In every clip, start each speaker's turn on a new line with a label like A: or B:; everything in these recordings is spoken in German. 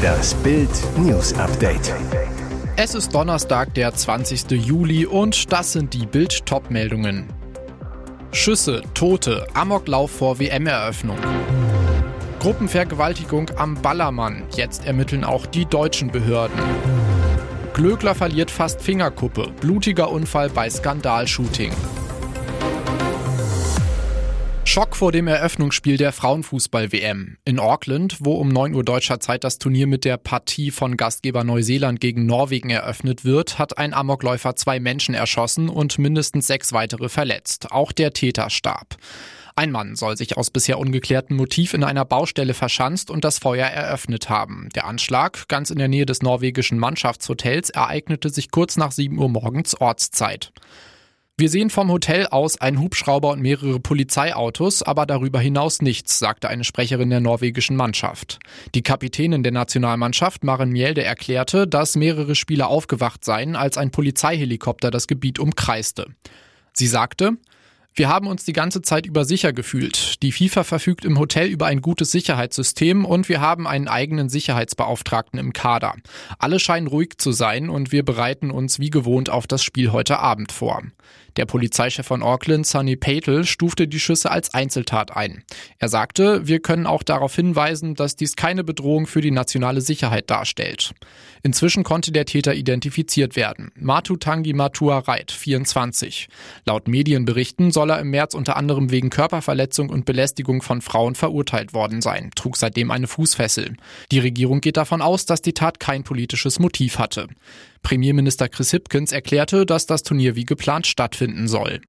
A: Das Bild News Update.
B: Es ist Donnerstag, der 20. Juli und das sind die Bild Topmeldungen. Schüsse, Tote, Amoklauf vor WM-Eröffnung. Gruppenvergewaltigung am Ballermann. Jetzt ermitteln auch die deutschen Behörden. Glöckler verliert fast Fingerkuppe. Blutiger Unfall bei Skandalshooting. Schock vor dem Eröffnungsspiel der Frauenfußball-WM. In Auckland, wo um 9 Uhr deutscher Zeit das Turnier mit der Partie von Gastgeber Neuseeland gegen Norwegen eröffnet wird, hat ein Amokläufer zwei Menschen erschossen und mindestens sechs weitere verletzt. Auch der Täter starb. Ein Mann soll sich aus bisher ungeklärtem Motiv in einer Baustelle verschanzt und das Feuer eröffnet haben. Der Anschlag, ganz in der Nähe des norwegischen Mannschaftshotels, ereignete sich kurz nach 7 Uhr morgens Ortszeit. Wir sehen vom Hotel aus einen Hubschrauber und mehrere Polizeiautos, aber darüber hinaus nichts, sagte eine Sprecherin der norwegischen Mannschaft. Die Kapitänin der Nationalmannschaft, Maren Mjelde, erklärte, dass mehrere Spieler aufgewacht seien, als ein Polizeihelikopter das Gebiet umkreiste. Sie sagte, wir haben uns die ganze Zeit über sicher gefühlt. Die FIFA verfügt im Hotel über ein gutes Sicherheitssystem und wir haben einen eigenen Sicherheitsbeauftragten im Kader. Alle scheinen ruhig zu sein und wir bereiten uns wie gewohnt auf das Spiel heute Abend vor. Der Polizeichef von Auckland, Sonny Patel, stufte die Schüsse als Einzeltat ein. Er sagte, wir können auch darauf hinweisen, dass dies keine Bedrohung für die nationale Sicherheit darstellt. Inzwischen konnte der Täter identifiziert werden. Matutangi Matua Reit, 24. Laut Medienberichten soll er im März unter anderem wegen Körperverletzung und Belästigung von Frauen verurteilt worden sein, trug seitdem eine Fußfessel. Die Regierung geht davon aus, dass die Tat kein politisches Motiv hatte. Premierminister Chris Hipkins erklärte, dass das Turnier wie geplant stattfinden soll.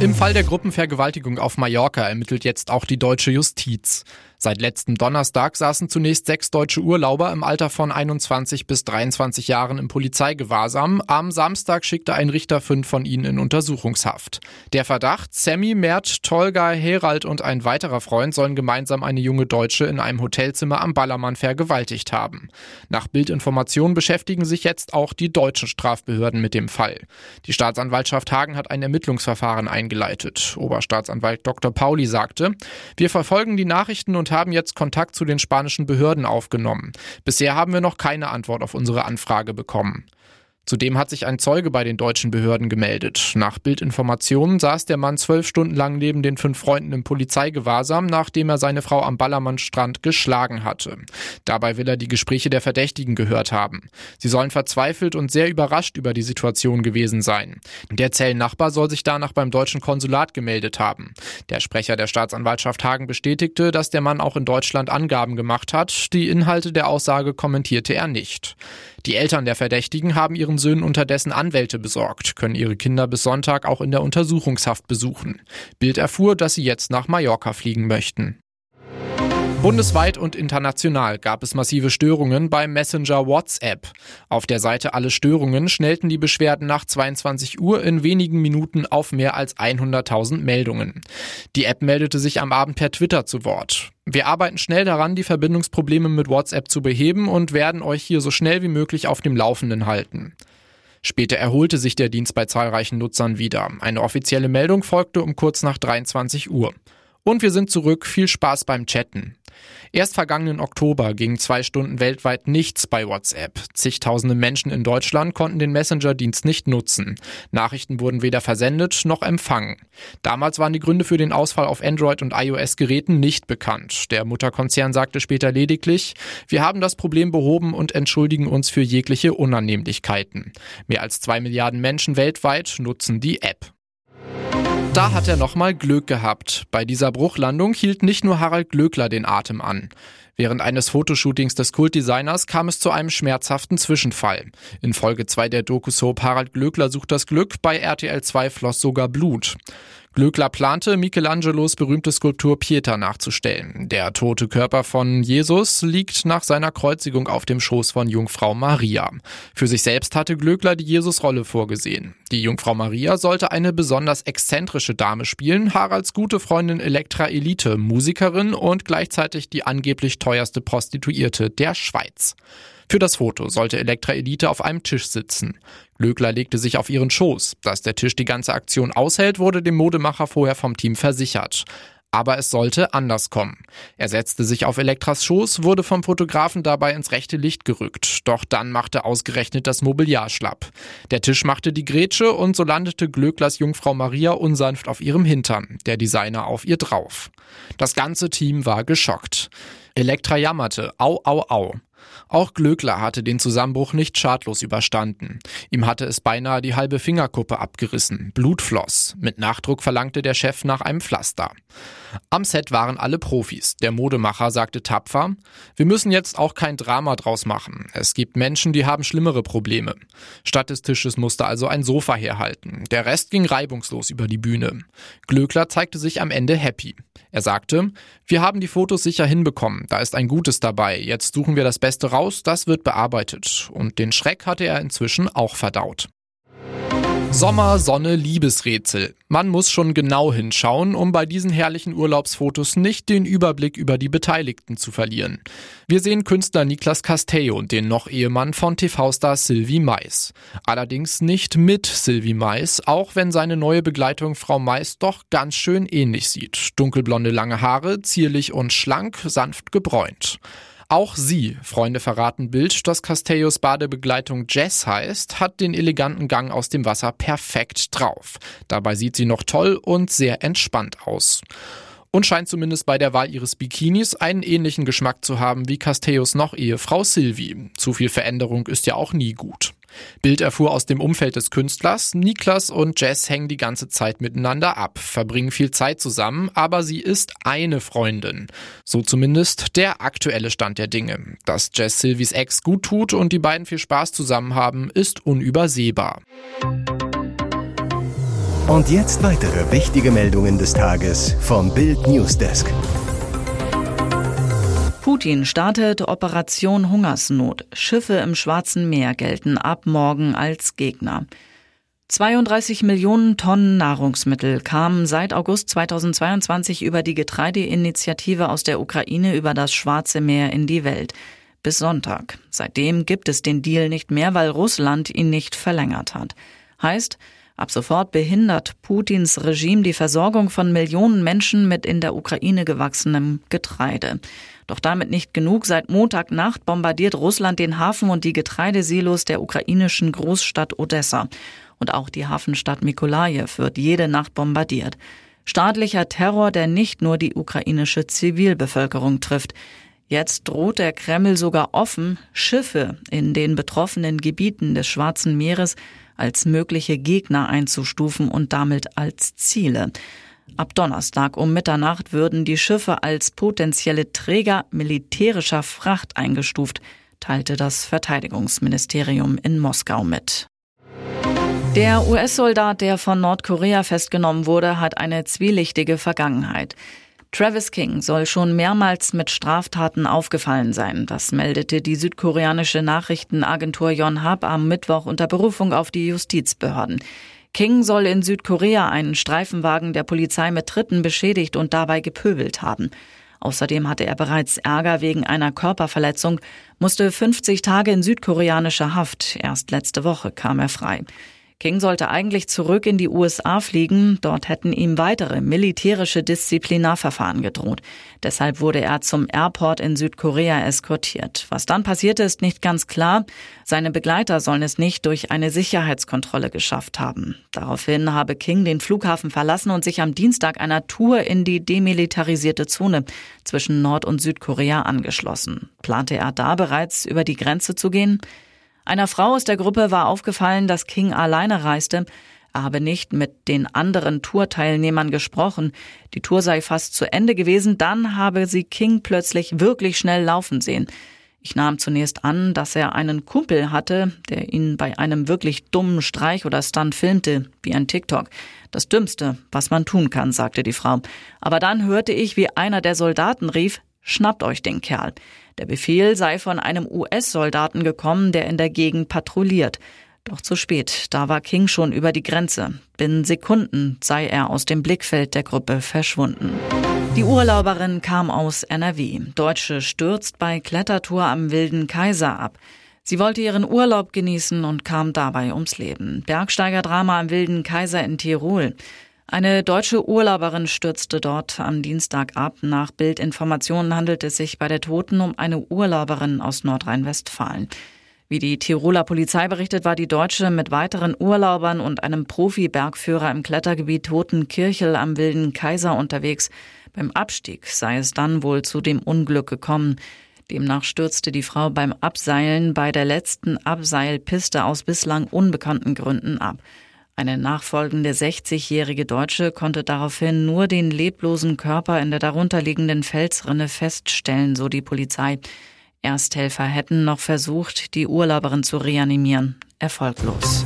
B: Im Fall der Gruppenvergewaltigung auf Mallorca ermittelt jetzt auch die deutsche Justiz. Seit letztem Donnerstag saßen zunächst sechs deutsche Urlauber im Alter von 21 bis 23 Jahren im Polizeigewahrsam. Am Samstag schickte ein Richter fünf von ihnen in Untersuchungshaft. Der Verdacht, Sammy, Mert, Tolga, Herald und ein weiterer Freund sollen gemeinsam eine junge Deutsche in einem Hotelzimmer am Ballermann vergewaltigt haben. Nach Bildinformationen beschäftigen sich jetzt auch die deutschen Strafbehörden mit dem Fall. Die Staatsanwaltschaft Hagen hat ein Ermittlungsverfahren eingeleitet. Oberstaatsanwalt Dr. Pauli sagte, wir verfolgen die Nachrichten und und haben jetzt Kontakt zu den spanischen Behörden aufgenommen. Bisher haben wir noch keine Antwort auf unsere Anfrage bekommen. Zudem hat sich ein Zeuge bei den deutschen Behörden gemeldet. Nach Bildinformationen saß der Mann zwölf Stunden lang neben den fünf Freunden im Polizeigewahrsam, nachdem er seine Frau am Ballermannstrand geschlagen hatte. Dabei will er die Gespräche der Verdächtigen gehört haben. Sie sollen verzweifelt und sehr überrascht über die Situation gewesen sein. Der Zellennachbar soll sich danach beim deutschen Konsulat gemeldet haben. Der Sprecher der Staatsanwaltschaft Hagen bestätigte, dass der Mann auch in Deutschland Angaben gemacht hat. Die Inhalte der Aussage kommentierte er nicht. Die Eltern der Verdächtigen haben ihren Söhnen unterdessen Anwälte besorgt, können ihre Kinder bis Sonntag auch in der Untersuchungshaft besuchen. Bild erfuhr, dass sie jetzt nach Mallorca fliegen möchten. Bundesweit und international gab es massive Störungen beim Messenger WhatsApp. Auf der Seite Alle Störungen schnellten die Beschwerden nach 22 Uhr in wenigen Minuten auf mehr als 100.000 Meldungen. Die App meldete sich am Abend per Twitter zu Wort. Wir arbeiten schnell daran, die Verbindungsprobleme mit WhatsApp zu beheben und werden euch hier so schnell wie möglich auf dem Laufenden halten. Später erholte sich der Dienst bei zahlreichen Nutzern wieder. Eine offizielle Meldung folgte um kurz nach 23 Uhr. Und wir sind zurück. Viel Spaß beim Chatten. Erst vergangenen Oktober ging zwei Stunden weltweit nichts bei WhatsApp. Zigtausende Menschen in Deutschland konnten den Messenger-Dienst nicht nutzen. Nachrichten wurden weder versendet noch empfangen. Damals waren die Gründe für den Ausfall auf Android- und iOS-Geräten nicht bekannt. Der Mutterkonzern sagte später lediglich, wir haben das Problem behoben und entschuldigen uns für jegliche Unannehmlichkeiten. Mehr als zwei Milliarden Menschen weltweit nutzen die App. Da hat er nochmal Glück gehabt. Bei dieser Bruchlandung hielt nicht nur Harald Glöckler den Atem an. Während eines Fotoshootings des Kultdesigners kam es zu einem schmerzhaften Zwischenfall. In Folge 2 der Doku-Soap Harald Glöckler sucht das Glück, bei RTL 2 floss sogar Blut. Glöckler plante, Michelangelos berühmte Skulptur Pieta nachzustellen. Der tote Körper von Jesus liegt nach seiner Kreuzigung auf dem Schoß von Jungfrau Maria. Für sich selbst hatte Glöckler die Jesus-Rolle vorgesehen. Die Jungfrau Maria sollte eine besonders exzentrische Dame spielen, Haralds gute Freundin Elektra Elite, Musikerin und gleichzeitig die angeblich teuerste Prostituierte der Schweiz. Für das Foto sollte Elektra Elite auf einem Tisch sitzen. Glöckler legte sich auf ihren Schoß. Dass der Tisch die ganze Aktion aushält, wurde dem Modemacher vorher vom Team versichert. Aber es sollte anders kommen. Er setzte sich auf Elektras Schoß, wurde vom Fotografen dabei ins rechte Licht gerückt. Doch dann machte ausgerechnet das Mobiliar schlapp. Der Tisch machte die Grätsche und so landete Glöcklers Jungfrau Maria unsanft auf ihrem Hintern, der Designer auf ihr drauf. Das ganze Team war geschockt. Elektra jammerte, au, au, au. Auch Glöckler hatte den Zusammenbruch nicht schadlos überstanden. Ihm hatte es beinahe die halbe Fingerkuppe abgerissen. Blut floss. Mit Nachdruck verlangte der Chef nach einem Pflaster. Am Set waren alle Profis. Der Modemacher sagte tapfer, wir müssen jetzt auch kein Drama draus machen. Es gibt Menschen, die haben schlimmere Probleme. Statt des Tisches musste also ein Sofa herhalten. Der Rest ging reibungslos über die Bühne. Glöckler zeigte sich am Ende happy. Er sagte, wir haben die Fotos sicher hinbekommen, da ist ein Gutes dabei, jetzt suchen wir das Beste raus, das wird bearbeitet. Und den Schreck hatte er inzwischen auch verdaut. Sommer, Sonne, Liebesrätsel. Man muss schon genau hinschauen, um bei diesen herrlichen Urlaubsfotos nicht den Überblick über die Beteiligten zu verlieren. Wir sehen Künstler Niklas Castello und den noch Ehemann von TV-Star Sylvie Mais. Allerdings nicht mit Sylvie Mais, auch wenn seine neue Begleitung Frau Mais doch ganz schön ähnlich sieht. Dunkelblonde lange Haare, zierlich und schlank, sanft gebräunt. Auch sie, Freunde verraten Bild, dass Castellos Badebegleitung Jess heißt, hat den eleganten Gang aus dem Wasser perfekt drauf. Dabei sieht sie noch toll und sehr entspannt aus und scheint zumindest bei der Wahl ihres Bikinis einen ähnlichen Geschmack zu haben wie Castellos noch Ehefrau Sylvie. Zu viel Veränderung ist ja auch nie gut. Bild erfuhr aus dem Umfeld des Künstlers, Niklas und Jess hängen die ganze Zeit miteinander ab, verbringen viel Zeit zusammen, aber sie ist eine Freundin. So zumindest der aktuelle Stand der Dinge. Dass Jess Sylvies Ex gut tut und die beiden viel Spaß zusammen haben, ist unübersehbar.
A: Und jetzt weitere wichtige Meldungen des Tages vom Bild Newsdesk.
C: Putin startet Operation Hungersnot. Schiffe im Schwarzen Meer gelten ab morgen als Gegner. 32 Millionen Tonnen Nahrungsmittel kamen seit August 2022 über die Getreideinitiative aus der Ukraine über das Schwarze Meer in die Welt. Bis Sonntag. Seitdem gibt es den Deal nicht mehr, weil Russland ihn nicht verlängert hat. Heißt, Ab sofort behindert Putins Regime die Versorgung von Millionen Menschen mit in der Ukraine gewachsenem Getreide. Doch damit nicht genug. Seit Montagnacht bombardiert Russland den Hafen und die Getreidesilos der ukrainischen Großstadt Odessa. Und auch die Hafenstadt Mikolajew wird jede Nacht bombardiert. Staatlicher Terror, der nicht nur die ukrainische Zivilbevölkerung trifft. Jetzt droht der Kreml sogar offen, Schiffe in den betroffenen Gebieten des Schwarzen Meeres als mögliche Gegner einzustufen und damit als Ziele. Ab Donnerstag um Mitternacht würden die Schiffe als potenzielle Träger militärischer Fracht eingestuft, teilte das Verteidigungsministerium in Moskau mit. Der US-Soldat, der von Nordkorea festgenommen wurde, hat eine zwielichtige Vergangenheit. Travis King soll schon mehrmals mit Straftaten aufgefallen sein. Das meldete die südkoreanische Nachrichtenagentur Yonhap am Mittwoch unter Berufung auf die Justizbehörden. King soll in Südkorea einen Streifenwagen der Polizei mit Tritten beschädigt und dabei gepöbelt haben. Außerdem hatte er bereits Ärger wegen einer Körperverletzung, musste 50 Tage in südkoreanischer Haft. Erst letzte Woche kam er frei. King sollte eigentlich zurück in die USA fliegen, dort hätten ihm weitere militärische Disziplinarverfahren gedroht. Deshalb wurde er zum Airport in Südkorea eskortiert. Was dann passierte, ist nicht ganz klar. Seine Begleiter sollen es nicht durch eine Sicherheitskontrolle geschafft haben. Daraufhin habe King den Flughafen verlassen und sich am Dienstag einer Tour in die demilitarisierte Zone zwischen Nord- und Südkorea angeschlossen. Plante er da bereits über die Grenze zu gehen? Einer Frau aus der Gruppe war aufgefallen, dass King alleine reiste. Er habe nicht mit den anderen Tourteilnehmern gesprochen. Die Tour sei fast zu Ende gewesen, dann habe sie King plötzlich wirklich schnell laufen sehen. Ich nahm zunächst an, dass er einen Kumpel hatte, der ihn bei einem wirklich dummen Streich oder Stunt filmte, wie ein TikTok. Das Dümmste, was man tun kann, sagte die Frau. Aber dann hörte ich, wie einer der Soldaten rief, schnappt euch den Kerl. Der Befehl sei von einem US-Soldaten gekommen, der in der Gegend patrouilliert. Doch zu spät, da war King schon über die Grenze. Binnen Sekunden sei er aus dem Blickfeld der Gruppe verschwunden. Die Urlauberin kam aus NRW. Deutsche stürzt bei Klettertour am Wilden Kaiser ab. Sie wollte ihren Urlaub genießen und kam dabei ums Leben. Bergsteigerdrama am Wilden Kaiser in Tirol. Eine deutsche Urlauberin stürzte dort am Dienstag ab. Nach Bildinformationen handelt es sich bei der Toten um eine Urlauberin aus Nordrhein-Westfalen. Wie die Tiroler Polizei berichtet, war die Deutsche mit weiteren Urlaubern und einem Profi-Bergführer im Klettergebiet Totenkirchel am Wilden Kaiser unterwegs. Beim Abstieg sei es dann wohl zu dem Unglück gekommen. Demnach stürzte die Frau beim Abseilen bei der letzten Abseilpiste aus bislang unbekannten Gründen ab. Eine nachfolgende 60-jährige Deutsche konnte daraufhin nur den leblosen Körper in der darunterliegenden Felsrinne feststellen, so die Polizei. Ersthelfer hätten noch versucht, die Urlauberin zu reanimieren. Erfolglos.